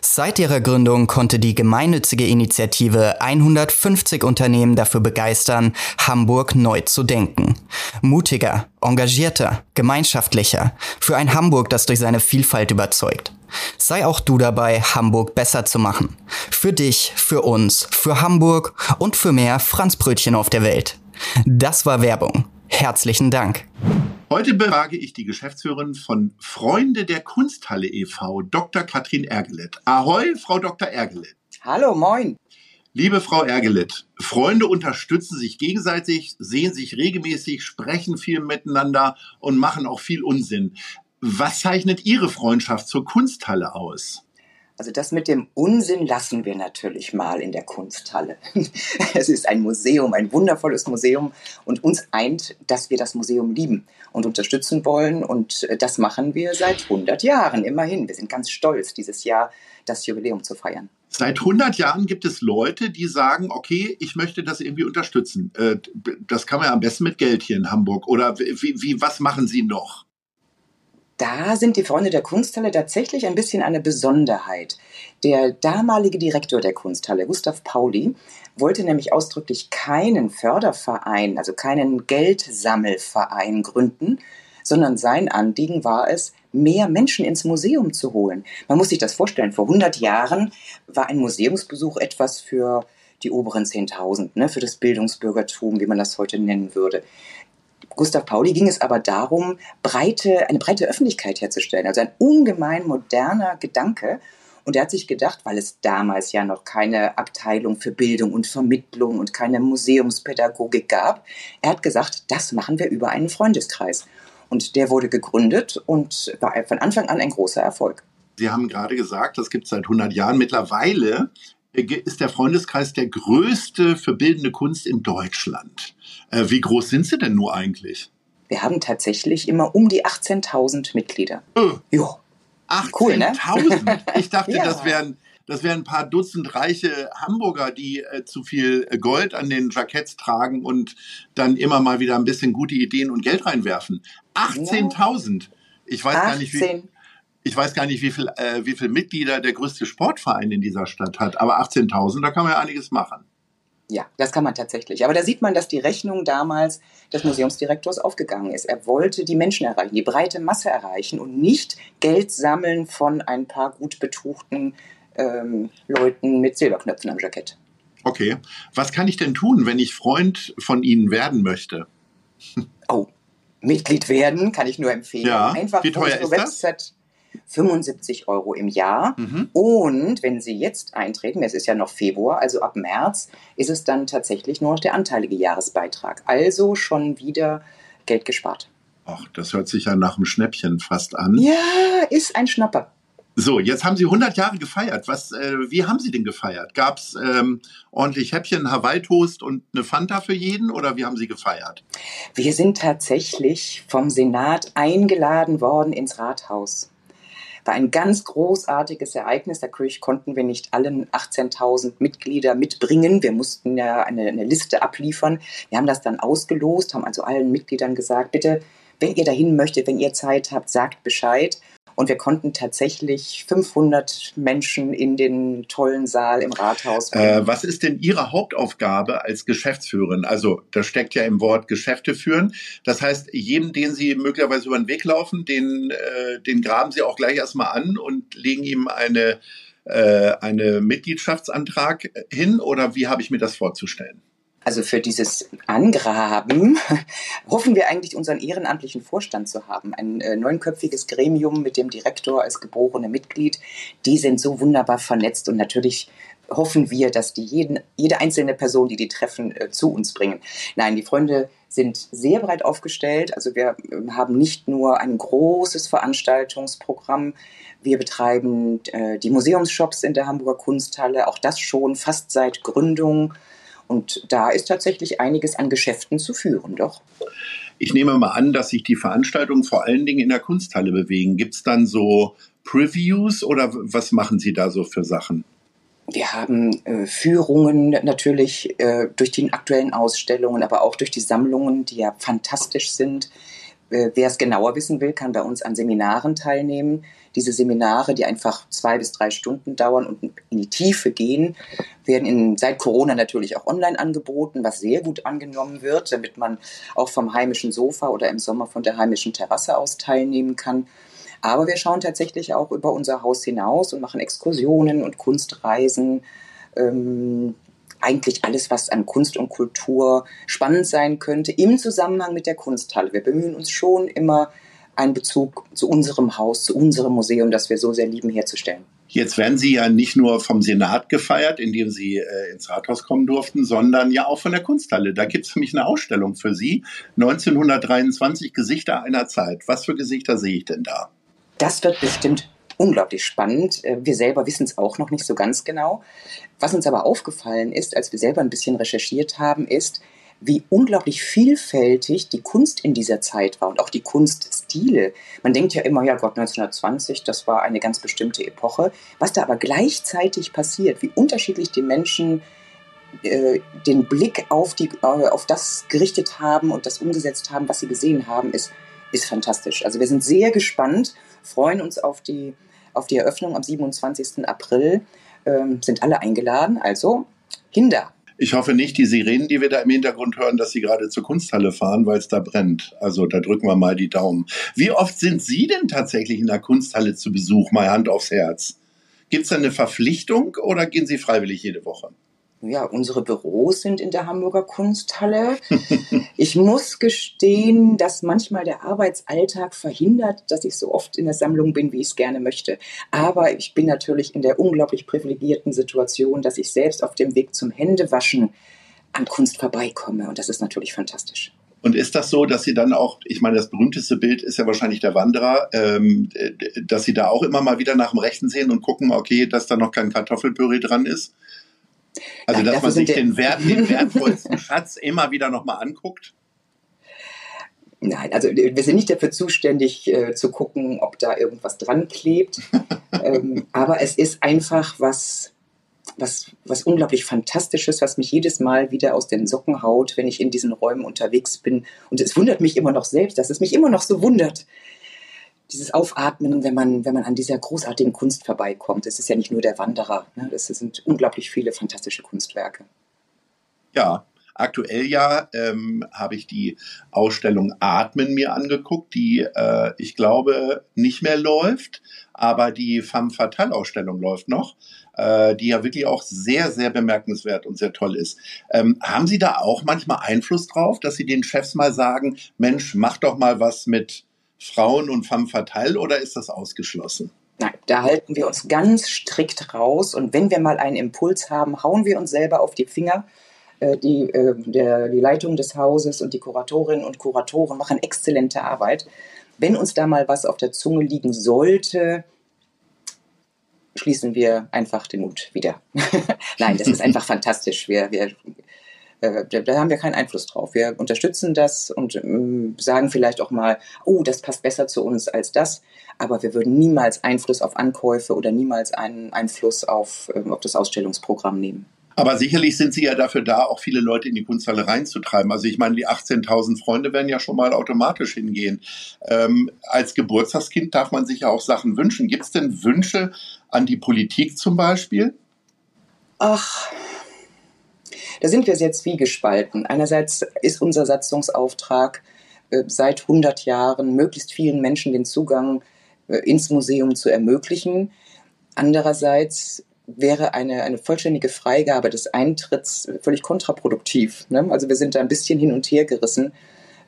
Seit ihrer Gründung konnte die gemeinnützige Initiative 150 Unternehmen dafür begeistern, Hamburg neu zu denken. Mutiger, engagierter, gemeinschaftlicher, für ein Hamburg, das durch seine Vielfalt überzeugt. Sei auch du dabei, Hamburg besser zu machen. Für dich, für uns, für Hamburg und für mehr Franzbrötchen auf der Welt. Das war Werbung. Herzlichen Dank. Heute befrage ich die Geschäftsführerin von Freunde der Kunsthalle e.V., Dr. Katrin Ergelet. Ahoi, Frau Dr. Ergelet. Hallo, moin. Liebe Frau Ergelet, Freunde unterstützen sich gegenseitig, sehen sich regelmäßig, sprechen viel miteinander und machen auch viel Unsinn. Was zeichnet Ihre Freundschaft zur Kunsthalle aus? Also das mit dem Unsinn lassen wir natürlich mal in der Kunsthalle. Es ist ein Museum, ein wundervolles Museum und uns eint, dass wir das Museum lieben und unterstützen wollen und das machen wir seit 100 Jahren immerhin. Wir sind ganz stolz, dieses Jahr das Jubiläum zu feiern. Seit 100 Jahren gibt es Leute, die sagen, okay, ich möchte das irgendwie unterstützen. Äh, das kann man ja am besten mit Geld hier in Hamburg. Oder wie, wie was machen Sie noch? Da sind die Freunde der Kunsthalle tatsächlich ein bisschen eine Besonderheit. Der damalige Direktor der Kunsthalle, Gustav Pauli, wollte nämlich ausdrücklich keinen Förderverein, also keinen Geldsammelverein gründen, sondern sein Anliegen war es, mehr Menschen ins Museum zu holen. Man muss sich das vorstellen, vor 100 Jahren war ein Museumsbesuch etwas für die oberen 10.000, ne, für das Bildungsbürgertum, wie man das heute nennen würde. Gustav Pauli ging es aber darum, breite, eine breite Öffentlichkeit herzustellen. Also ein ungemein moderner Gedanke. Und er hat sich gedacht, weil es damals ja noch keine Abteilung für Bildung und Vermittlung und keine Museumspädagogik gab, er hat gesagt, das machen wir über einen Freundeskreis. Und der wurde gegründet und war von Anfang an ein großer Erfolg. Sie haben gerade gesagt, das gibt es seit 100 Jahren. Mittlerweile ist der Freundeskreis der größte für bildende Kunst in Deutschland. Äh, wie groß sind Sie denn nur eigentlich? Wir haben tatsächlich immer um die 18.000 Mitglieder. Äh, jo. 18.000? Cool, ne? Ich dachte, ja. das wären das wären ein paar Dutzend reiche Hamburger, die äh, zu viel Gold an den Jacketts tragen und dann immer mal wieder ein bisschen gute Ideen und Geld reinwerfen. 18.000. Ich weiß 18. gar nicht, wie ich weiß gar nicht, wie viel, äh, wie viel Mitglieder der größte Sportverein in dieser Stadt hat, aber 18.000, da kann man ja einiges machen. Ja, das kann man tatsächlich. Aber da sieht man, dass die Rechnung damals des Museumsdirektors aufgegangen ist. Er wollte die Menschen erreichen, die breite Masse erreichen und nicht Geld sammeln von ein paar gut betuchten ähm, Leuten mit Silberknöpfen am Jackett. Okay. Was kann ich denn tun, wenn ich Freund von Ihnen werden möchte? Oh, Mitglied werden kann ich nur empfehlen. Ja. Einfach Wie teuer ist Website. Das? 75 Euro im Jahr. Mhm. Und wenn Sie jetzt eintreten, es ist ja noch Februar, also ab März, ist es dann tatsächlich nur noch der anteilige Jahresbeitrag. Also schon wieder Geld gespart. Ach, das hört sich ja nach einem Schnäppchen fast an. Ja, ist ein Schnapper. So, jetzt haben Sie 100 Jahre gefeiert. Was, äh, wie haben Sie denn gefeiert? Gab es ähm, ordentlich Häppchen, Hawaii-Toast und eine Fanta für jeden oder wie haben Sie gefeiert? Wir sind tatsächlich vom Senat eingeladen worden ins Rathaus war ein ganz großartiges Ereignis. Natürlich konnten wir nicht allen 18.000 Mitglieder mitbringen. Wir mussten ja eine, eine Liste abliefern. Wir haben das dann ausgelost, haben also allen Mitgliedern gesagt, bitte, wenn ihr dahin möchtet, wenn ihr Zeit habt, sagt Bescheid. Und wir konnten tatsächlich 500 Menschen in den tollen Saal im Rathaus. Äh, was ist denn Ihre Hauptaufgabe als Geschäftsführerin? Also, das steckt ja im Wort Geschäfte führen. Das heißt, jedem, den Sie möglicherweise über den Weg laufen, den, äh, den graben Sie auch gleich erstmal an und legen ihm eine, äh, eine Mitgliedschaftsantrag hin? Oder wie habe ich mir das vorzustellen? Also für dieses Angraben hoffen wir eigentlich unseren ehrenamtlichen Vorstand zu haben. Ein äh, neunköpfiges Gremium mit dem Direktor als geborene Mitglied. Die sind so wunderbar vernetzt und natürlich hoffen wir, dass die jeden, jede einzelne Person, die die treffen, äh, zu uns bringen. Nein, die Freunde sind sehr breit aufgestellt. Also wir äh, haben nicht nur ein großes Veranstaltungsprogramm, wir betreiben äh, die Museumsshops in der Hamburger Kunsthalle, auch das schon fast seit Gründung. Und da ist tatsächlich einiges an Geschäften zu führen, doch. Ich nehme mal an, dass sich die Veranstaltungen vor allen Dingen in der Kunsthalle bewegen. Gibt es dann so Previews oder was machen Sie da so für Sachen? Wir haben äh, Führungen natürlich äh, durch die aktuellen Ausstellungen, aber auch durch die Sammlungen, die ja fantastisch sind. Äh, wer es genauer wissen will, kann bei uns an Seminaren teilnehmen. Diese Seminare, die einfach zwei bis drei Stunden dauern und in die Tiefe gehen, werden in, seit Corona natürlich auch online angeboten, was sehr gut angenommen wird, damit man auch vom heimischen Sofa oder im Sommer von der heimischen Terrasse aus teilnehmen kann. Aber wir schauen tatsächlich auch über unser Haus hinaus und machen Exkursionen und Kunstreisen. Ähm, eigentlich alles, was an Kunst und Kultur spannend sein könnte, im Zusammenhang mit der Kunsthalle. Wir bemühen uns schon immer, einen Bezug zu unserem Haus, zu unserem Museum, das wir so sehr lieben, herzustellen. Jetzt werden Sie ja nicht nur vom Senat gefeiert, indem Sie äh, ins Rathaus kommen durften, sondern ja auch von der Kunsthalle. Da gibt es für mich eine Ausstellung für Sie. 1923 Gesichter einer Zeit. Was für Gesichter sehe ich denn da? Das wird bestimmt unglaublich spannend. Äh, wir selber wissen es auch noch nicht so ganz genau. Was uns aber aufgefallen ist, als wir selber ein bisschen recherchiert haben, ist, wie unglaublich vielfältig die Kunst in dieser Zeit war und auch die Kunststile. Man denkt ja immer, ja Gott, 1920, das war eine ganz bestimmte Epoche. Was da aber gleichzeitig passiert, wie unterschiedlich die Menschen äh, den Blick auf, die, äh, auf das gerichtet haben und das umgesetzt haben, was sie gesehen haben, ist, ist fantastisch. Also wir sind sehr gespannt freuen uns auf die, auf die Eröffnung am 27. April. Ähm, sind alle eingeladen, also Kinder. Ich hoffe nicht, die Sirenen, die wir da im Hintergrund hören, dass sie gerade zur Kunsthalle fahren, weil es da brennt. Also da drücken wir mal die Daumen. Wie oft sind Sie denn tatsächlich in der Kunsthalle zu Besuch? Mal Hand aufs Herz. Gibt es da eine Verpflichtung oder gehen Sie freiwillig jede Woche? Ja, unsere Büros sind in der Hamburger Kunsthalle. ich muss gestehen, dass manchmal der Arbeitsalltag verhindert, dass ich so oft in der Sammlung bin, wie ich es gerne möchte. Aber ich bin natürlich in der unglaublich privilegierten Situation, dass ich selbst auf dem Weg zum Händewaschen an Kunst vorbeikomme. Und das ist natürlich fantastisch. Und ist das so, dass Sie dann auch, ich meine, das berühmteste Bild ist ja wahrscheinlich der Wanderer, ähm, dass Sie da auch immer mal wieder nach dem Rechten sehen und gucken, okay, dass da noch kein Kartoffelpüree dran ist? Also, dass man sich den, Wert, den wertvollsten Schatz immer wieder nochmal anguckt? Nein, also wir sind nicht dafür zuständig äh, zu gucken, ob da irgendwas dran klebt. ähm, aber es ist einfach was, was, was unglaublich Fantastisches, was mich jedes Mal wieder aus den Socken haut, wenn ich in diesen Räumen unterwegs bin. Und es wundert mich immer noch selbst, dass es mich immer noch so wundert, dieses Aufatmen, wenn man, wenn man an dieser großartigen Kunst vorbeikommt. Es ist ja nicht nur der Wanderer, ne? das sind unglaublich viele fantastische Kunstwerke. Ja, aktuell ja ähm, habe ich die Ausstellung Atmen mir angeguckt, die äh, ich glaube nicht mehr läuft, aber die Femme Fatale Ausstellung läuft noch, äh, die ja wirklich auch sehr, sehr bemerkenswert und sehr toll ist. Ähm, haben Sie da auch manchmal Einfluss drauf, dass Sie den Chefs mal sagen, Mensch, mach doch mal was mit Frauen und femme fatale oder ist das ausgeschlossen? Nein, da halten wir uns ganz strikt raus und wenn wir mal einen Impuls haben, hauen wir uns selber auf die Finger. Äh, die, äh, der, die Leitung des Hauses und die Kuratorinnen und Kuratoren machen exzellente Arbeit. Wenn uns da mal was auf der Zunge liegen sollte, schließen wir einfach den Mut wieder. Nein, das ist einfach fantastisch. Wir, wir da, da, haben wir keinen Einfluss drauf. Wir unterstützen das und ähm, sagen vielleicht auch mal, oh, das passt besser zu uns als das. Aber wir würden niemals Einfluss auf Ankäufe oder niemals einen Einfluss auf, äh, auf das Ausstellungsprogramm nehmen. Aber sicherlich sind Sie ja dafür da, auch viele Leute in die Kunsthalle reinzutreiben. Also ich meine, die 18.000 Freunde werden ja schon mal automatisch hingehen. Ähm, als Geburtstagskind darf man sich ja auch Sachen wünschen. Gibt es denn Wünsche an die Politik zum Beispiel? Ach, da sind wir sehr zwiegespalten. Einerseits ist unser Satzungsauftrag äh, seit 100 Jahren, möglichst vielen Menschen den Zugang äh, ins Museum zu ermöglichen. Andererseits wäre eine, eine vollständige Freigabe des Eintritts völlig kontraproduktiv. Ne? Also wir sind da ein bisschen hin und her gerissen,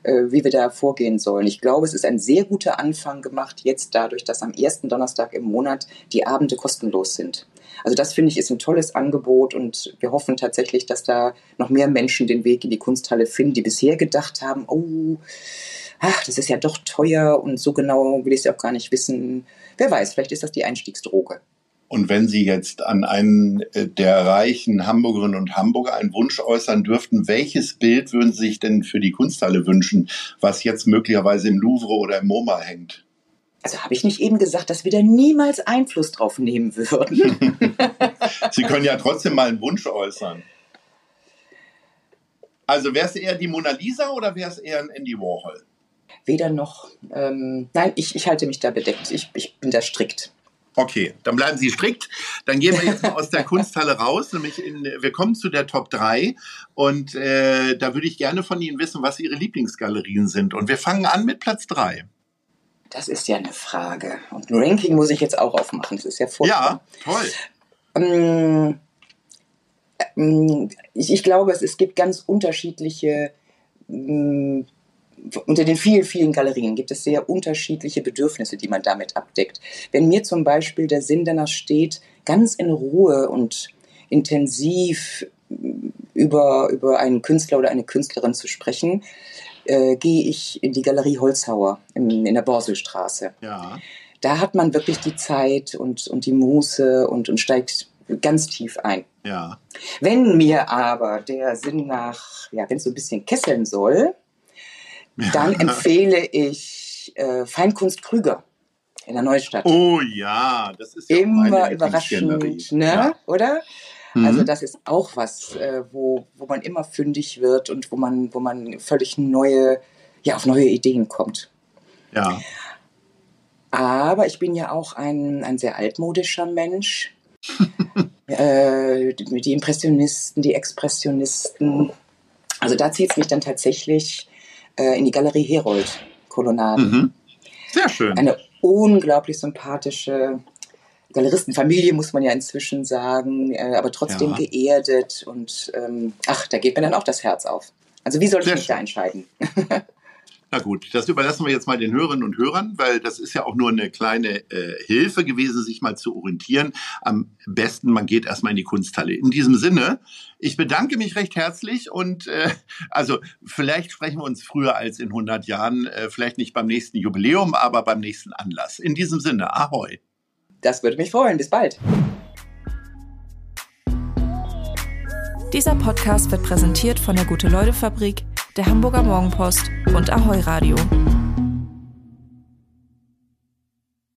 äh, wie wir da vorgehen sollen. Ich glaube, es ist ein sehr guter Anfang gemacht, jetzt dadurch, dass am ersten Donnerstag im Monat die Abende kostenlos sind. Also das finde ich ist ein tolles Angebot und wir hoffen tatsächlich, dass da noch mehr Menschen den Weg in die Kunsthalle finden, die bisher gedacht haben, oh, ach, das ist ja doch teuer und so genau will ich es ja auch gar nicht wissen. Wer weiß, vielleicht ist das die Einstiegsdroge. Und wenn Sie jetzt an einen äh, der reichen Hamburgerinnen und Hamburger einen Wunsch äußern dürften, welches Bild würden Sie sich denn für die Kunsthalle wünschen, was jetzt möglicherweise im Louvre oder im MoMA hängt? Also habe ich nicht eben gesagt, dass wir da niemals Einfluss drauf nehmen würden? Sie können ja trotzdem mal einen Wunsch äußern. Also wäre es eher die Mona Lisa oder wäre es eher ein Andy Warhol? Weder noch. Ähm, nein, ich, ich halte mich da bedeckt. Ich, ich bin da strikt. Okay, dann bleiben Sie strikt. Dann gehen wir jetzt mal aus der Kunsthalle raus, nämlich in, wir kommen zu der Top 3 und äh, da würde ich gerne von Ihnen wissen, was Ihre Lieblingsgalerien sind. Und wir fangen an mit Platz 3. Das ist ja eine Frage. Und ein Ranking muss ich jetzt auch aufmachen. Das ist ja furchtbar. Ja, toll. Ähm, ähm, ich, ich, glaube, es, es gibt ganz unterschiedliche ähm, unter den vielen, vielen Galerien gibt es sehr unterschiedliche Bedürfnisse, die man damit abdeckt. Wenn mir zum Beispiel der Sinn danach steht, ganz in Ruhe und intensiv über, über einen Künstler oder eine Künstlerin zu sprechen, äh, gehe ich in die Galerie Holzhauer in, in der Borselstraße. Ja. Da hat man wirklich die Zeit und, und die Muße und, und steigt ganz tief ein. Ja. Wenn mir aber der Sinn nach, ja, wenn es so ein bisschen kesseln soll, dann empfehle ich äh, Feinkunst Krüger in der Neustadt. Oh ja, das ist ja immer überraschend, ne? Ja. Oder? Mhm. Also das ist auch was, äh, wo, wo man immer fündig wird und wo man, wo man völlig neue, ja, auf neue Ideen kommt. Ja. Aber ich bin ja auch ein, ein sehr altmodischer Mensch. äh, die, die Impressionisten, die Expressionisten. Also da zieht es mich dann tatsächlich äh, in die Galerie Herold Kolonnaden. Mhm. Sehr schön. Eine unglaublich sympathische Galeristenfamilie, muss man ja inzwischen sagen, äh, aber trotzdem ja. geerdet und ähm, ach, da geht mir dann auch das Herz auf. Also wie soll ich mich da entscheiden? Na gut, das überlassen wir jetzt mal den Hörerinnen und Hörern, weil das ist ja auch nur eine kleine äh, Hilfe gewesen, sich mal zu orientieren. Am besten, man geht erstmal in die Kunsthalle. In diesem Sinne, ich bedanke mich recht herzlich und äh, also vielleicht sprechen wir uns früher als in 100 Jahren, äh, vielleicht nicht beim nächsten Jubiläum, aber beim nächsten Anlass. In diesem Sinne, ahoi. Das würde mich freuen. Bis bald. Dieser Podcast wird präsentiert von der Gute-Leute-Fabrik der Hamburger Morgenpost und Ahoi Radio.